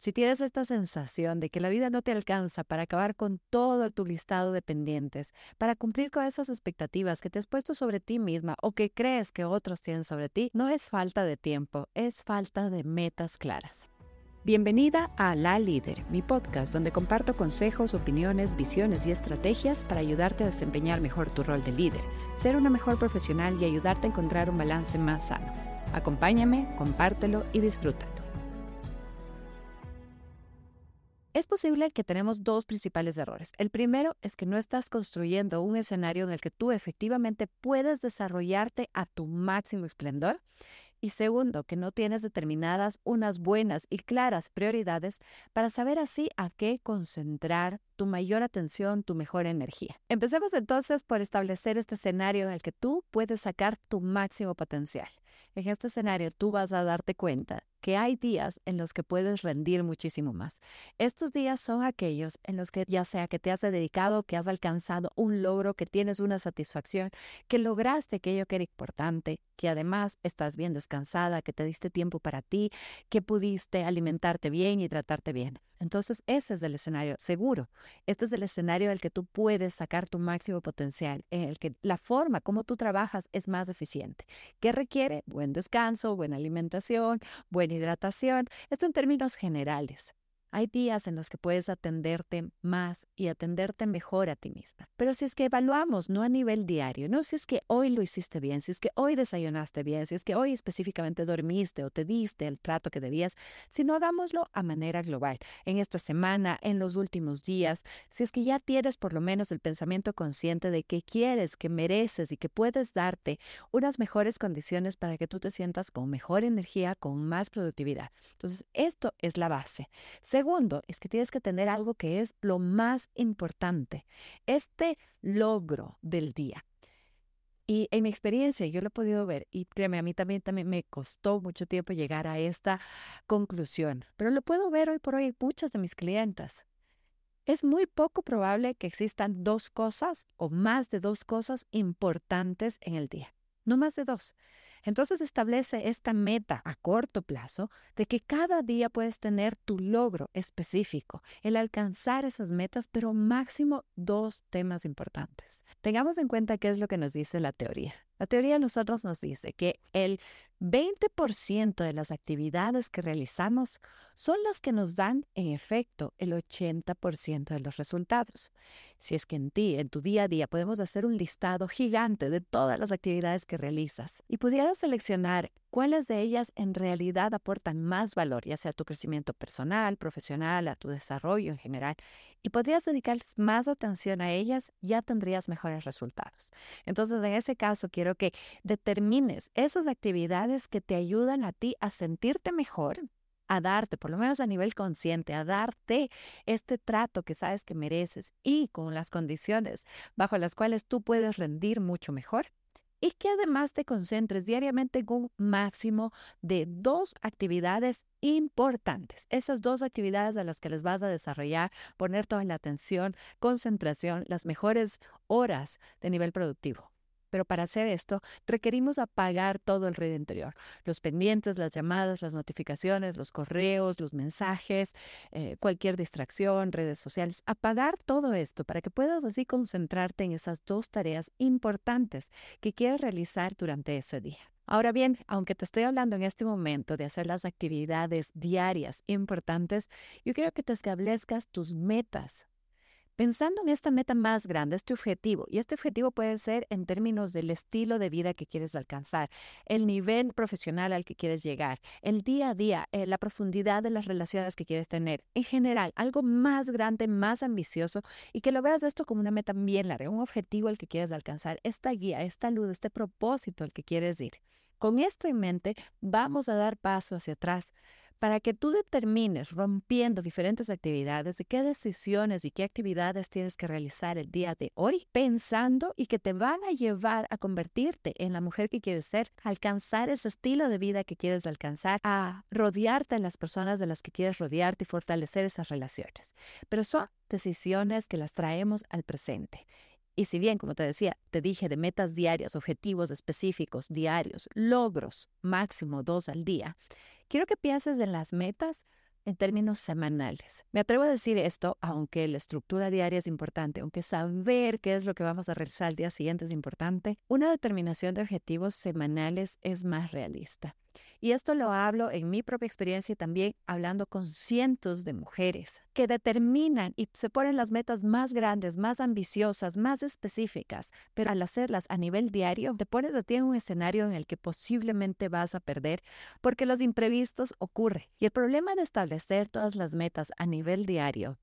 Si tienes esta sensación de que la vida no te alcanza para acabar con todo tu listado de pendientes, para cumplir con esas expectativas que te has puesto sobre ti misma o que crees que otros tienen sobre ti, no es falta de tiempo, es falta de metas claras. Bienvenida a La Líder, mi podcast donde comparto consejos, opiniones, visiones y estrategias para ayudarte a desempeñar mejor tu rol de líder, ser una mejor profesional y ayudarte a encontrar un balance más sano. Acompáñame, compártelo y disfrútalo. Posible que tenemos dos principales errores. El primero es que no estás construyendo un escenario en el que tú efectivamente puedes desarrollarte a tu máximo esplendor. Y segundo, que no tienes determinadas unas buenas y claras prioridades para saber así a qué concentrar tu mayor atención, tu mejor energía. Empecemos entonces por establecer este escenario en el que tú puedes sacar tu máximo potencial. En este escenario tú vas a darte cuenta que hay días en los que puedes rendir muchísimo más. Estos días son aquellos en los que ya sea que te has dedicado, que has alcanzado un logro, que tienes una satisfacción, que lograste aquello que era importante, que además estás bien descansada, que te diste tiempo para ti, que pudiste alimentarte bien y tratarte bien. Entonces ese es el escenario seguro. Este es el escenario en el que tú puedes sacar tu máximo potencial, en el que la forma como tú trabajas es más eficiente. ¿Qué requiere? Buen descanso, buena alimentación, buen hidratación, esto en términos generales. Hay días en los que puedes atenderte más y atenderte mejor a ti misma. Pero si es que evaluamos, no a nivel diario, no si es que hoy lo hiciste bien, si es que hoy desayunaste bien, si es que hoy específicamente dormiste o te diste el trato que debías, sino hagámoslo a manera global, en esta semana, en los últimos días, si es que ya tienes por lo menos el pensamiento consciente de que quieres, que mereces y que puedes darte unas mejores condiciones para que tú te sientas con mejor energía, con más productividad. Entonces, esto es la base segundo es que tienes que tener algo que es lo más importante, este logro del día. Y en mi experiencia, yo lo he podido ver, y créeme, a mí también, también me costó mucho tiempo llegar a esta conclusión, pero lo puedo ver hoy por hoy en muchas de mis clientas. Es muy poco probable que existan dos cosas o más de dos cosas importantes en el día, no más de dos. Entonces establece esta meta a corto plazo de que cada día puedes tener tu logro específico, el alcanzar esas metas, pero máximo dos temas importantes. Tengamos en cuenta qué es lo que nos dice la teoría. La teoría de nosotros nos dice que el 20% de las actividades que realizamos son las que nos dan, en efecto, el 80% de los resultados. Si es que en ti, en tu día a día, podemos hacer un listado gigante de todas las actividades que realizas y pudieras seleccionar cuáles de ellas en realidad aportan más valor, ya sea a tu crecimiento personal, profesional, a tu desarrollo en general, y podrías dedicar más atención a ellas, ya tendrías mejores resultados. Entonces, en ese caso, quiero que determines esas actividades que te ayudan a ti a sentirte mejor, a darte, por lo menos a nivel consciente, a darte este trato que sabes que mereces y con las condiciones bajo las cuales tú puedes rendir mucho mejor y que además te concentres diariamente en un máximo de dos actividades importantes. Esas dos actividades a las que les vas a desarrollar, poner toda la atención, concentración, las mejores horas de nivel productivo. Pero para hacer esto requerimos apagar todo el ruido interior, los pendientes, las llamadas, las notificaciones, los correos, los mensajes, eh, cualquier distracción, redes sociales, apagar todo esto para que puedas así concentrarte en esas dos tareas importantes que quieres realizar durante ese día. Ahora bien, aunque te estoy hablando en este momento de hacer las actividades diarias importantes, yo quiero que te establezcas tus metas Pensando en esta meta más grande, este objetivo, y este objetivo puede ser en términos del estilo de vida que quieres alcanzar, el nivel profesional al que quieres llegar, el día a día, eh, la profundidad de las relaciones que quieres tener, en general, algo más grande, más ambicioso y que lo veas esto como una meta bien larga, un objetivo al que quieres alcanzar, esta guía, esta luz, este propósito al que quieres ir. Con esto en mente, vamos a dar paso hacia atrás para que tú determines, rompiendo diferentes actividades, de qué decisiones y qué actividades tienes que realizar el día de hoy, pensando y que te van a llevar a convertirte en la mujer que quieres ser, alcanzar ese estilo de vida que quieres alcanzar, a rodearte de las personas de las que quieres rodearte y fortalecer esas relaciones. Pero son decisiones que las traemos al presente. Y si bien, como te decía, te dije de metas diarias, objetivos específicos diarios, logros máximo dos al día, Quiero que pienses en las metas en términos semanales. Me atrevo a decir esto, aunque la estructura diaria es importante, aunque saber qué es lo que vamos a realizar al día siguiente es importante, una determinación de objetivos semanales es más realista. Y esto lo hablo en mi propia experiencia y también hablando con cientos de mujeres que determinan y se ponen las metas más grandes, más ambiciosas, más específicas, pero al hacerlas a nivel diario, te pones a ti en un escenario en el que posiblemente vas a perder porque los imprevistos ocurren. Y el problema de establecer todas las metas a nivel diario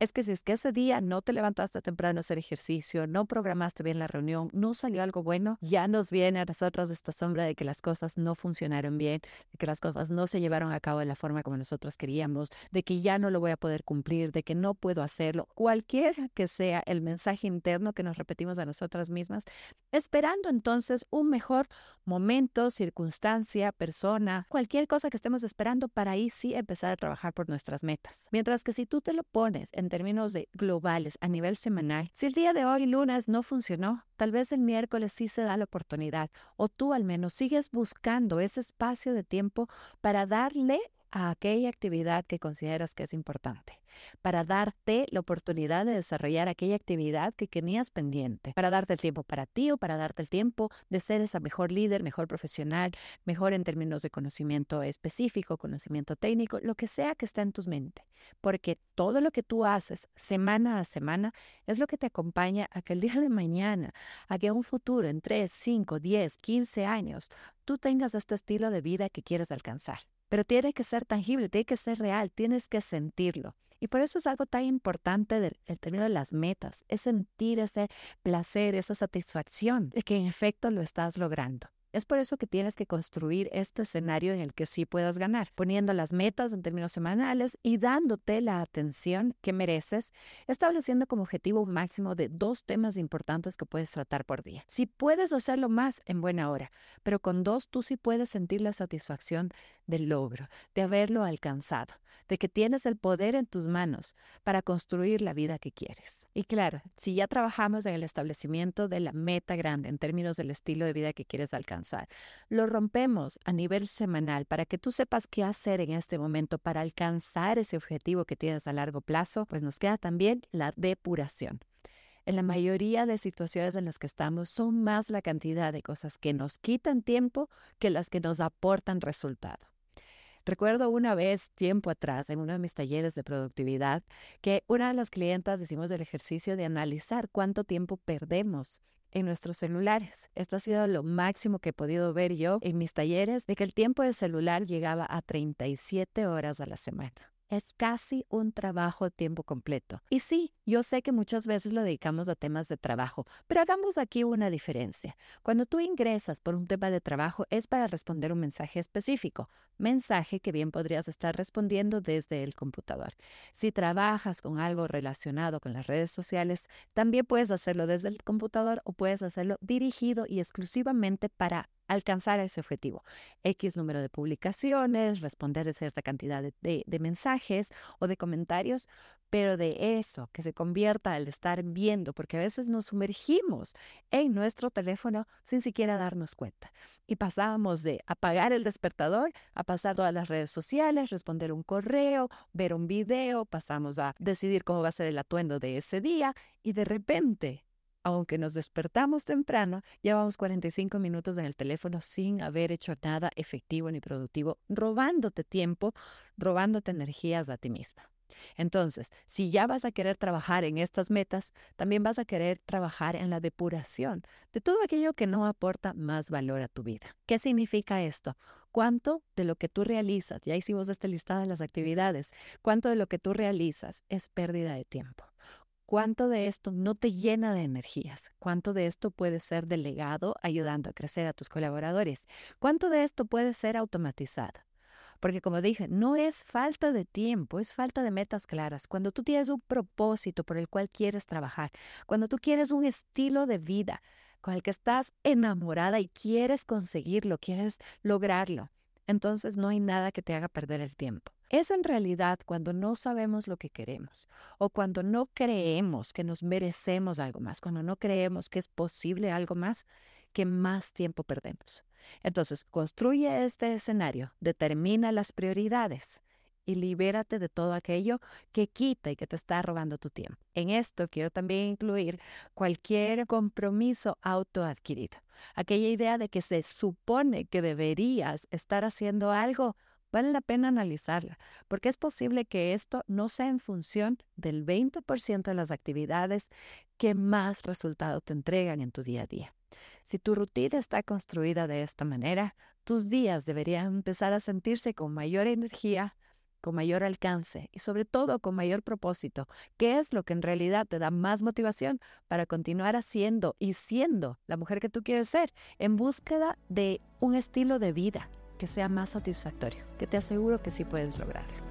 es que si es que ese día no te levantaste temprano a hacer ejercicio, no programaste bien la reunión, no salió algo bueno, ya nos viene a nosotros esta sombra de que las cosas no funcionaron bien, de que las cosas no se llevaron a cabo de la forma como nosotros queríamos, de que ya no lo voy a poder cumplir, de que no puedo hacerlo, cualquiera que sea el mensaje interno que nos repetimos a nosotras mismas, esperando entonces un mejor momento, circunstancia, persona, cualquier cosa que estemos esperando para ahí sí empezar a trabajar por nuestras metas. Mientras que si tú te lo pones en términos de globales a nivel semanal. Si el día de hoy, lunes, no funcionó, tal vez el miércoles sí se da la oportunidad o tú al menos sigues buscando ese espacio de tiempo para darle a aquella actividad que consideras que es importante para darte la oportunidad de desarrollar aquella actividad que tenías pendiente, para darte el tiempo para ti o para darte el tiempo de ser esa mejor líder, mejor profesional, mejor en términos de conocimiento específico, conocimiento técnico, lo que sea que esté en tus mente. Porque todo lo que tú haces semana a semana es lo que te acompaña a que el día de mañana, a que un futuro en 3, 5, 10, 15 años, tú tengas este estilo de vida que quieres alcanzar. Pero tiene que ser tangible, tiene que ser real, tienes que sentirlo. Y por eso es algo tan importante del, el término de las metas, es sentir ese placer, esa satisfacción de que en efecto lo estás logrando. Es por eso que tienes que construir este escenario en el que sí puedas ganar, poniendo las metas en términos semanales y dándote la atención que mereces, estableciendo como objetivo un máximo de dos temas importantes que puedes tratar por día. Si puedes hacerlo más en buena hora, pero con dos tú sí puedes sentir la satisfacción del logro, de haberlo alcanzado, de que tienes el poder en tus manos para construir la vida que quieres. Y claro, si ya trabajamos en el establecimiento de la meta grande en términos del estilo de vida que quieres alcanzar, lo rompemos a nivel semanal para que tú sepas qué hacer en este momento para alcanzar ese objetivo que tienes a largo plazo, pues nos queda también la depuración. En la mayoría de situaciones en las que estamos son más la cantidad de cosas que nos quitan tiempo que las que nos aportan resultado. Recuerdo una vez, tiempo atrás, en uno de mis talleres de productividad, que una de las clientas decimos del ejercicio de analizar cuánto tiempo perdemos en nuestros celulares. Esto ha sido lo máximo que he podido ver yo en mis talleres, de que el tiempo de celular llegaba a 37 horas a la semana es casi un trabajo a tiempo completo. Y sí, yo sé que muchas veces lo dedicamos a temas de trabajo, pero hagamos aquí una diferencia. Cuando tú ingresas por un tema de trabajo es para responder un mensaje específico, mensaje que bien podrías estar respondiendo desde el computador. Si trabajas con algo relacionado con las redes sociales, también puedes hacerlo desde el computador o puedes hacerlo dirigido y exclusivamente para alcanzar ese objetivo. X número de publicaciones, responder de cierta cantidad de, de, mensajes o de comentarios, pero de eso, que se convierta al estar viendo, porque a veces nos sumergimos en nuestro teléfono sin siquiera darnos cuenta. Y pasamos de apagar el despertador a pasar todas las redes sociales, responder un correo, ver un video, pasamos a decidir cómo va a ser el atuendo de ese día y de repente aunque nos despertamos temprano, llevamos 45 minutos en el teléfono sin haber hecho nada efectivo ni productivo, robándote tiempo, robándote energías a ti misma. Entonces, si ya vas a querer trabajar en estas metas, también vas a querer trabajar en la depuración de todo aquello que no aporta más valor a tu vida. ¿Qué significa esto? ¿Cuánto de lo que tú realizas, ya hicimos este listado de las actividades, cuánto de lo que tú realizas es pérdida de tiempo? ¿Cuánto de esto no te llena de energías? ¿Cuánto de esto puede ser delegado ayudando a crecer a tus colaboradores? ¿Cuánto de esto puede ser automatizado? Porque como dije, no es falta de tiempo, es falta de metas claras. Cuando tú tienes un propósito por el cual quieres trabajar, cuando tú quieres un estilo de vida con el que estás enamorada y quieres conseguirlo, quieres lograrlo, entonces no hay nada que te haga perder el tiempo. Es en realidad cuando no sabemos lo que queremos o cuando no creemos que nos merecemos algo más, cuando no creemos que es posible algo más, que más tiempo perdemos. Entonces, construye este escenario, determina las prioridades y libérate de todo aquello que quita y que te está robando tu tiempo. En esto quiero también incluir cualquier compromiso autoadquirido. Aquella idea de que se supone que deberías estar haciendo algo vale la pena analizarla, porque es posible que esto no sea en función del 20% de las actividades que más resultado te entregan en tu día a día. Si tu rutina está construida de esta manera, tus días deberían empezar a sentirse con mayor energía, con mayor alcance y sobre todo con mayor propósito, que es lo que en realidad te da más motivación para continuar haciendo y siendo la mujer que tú quieres ser en búsqueda de un estilo de vida que sea más satisfactorio, que te aseguro que sí puedes lograrlo.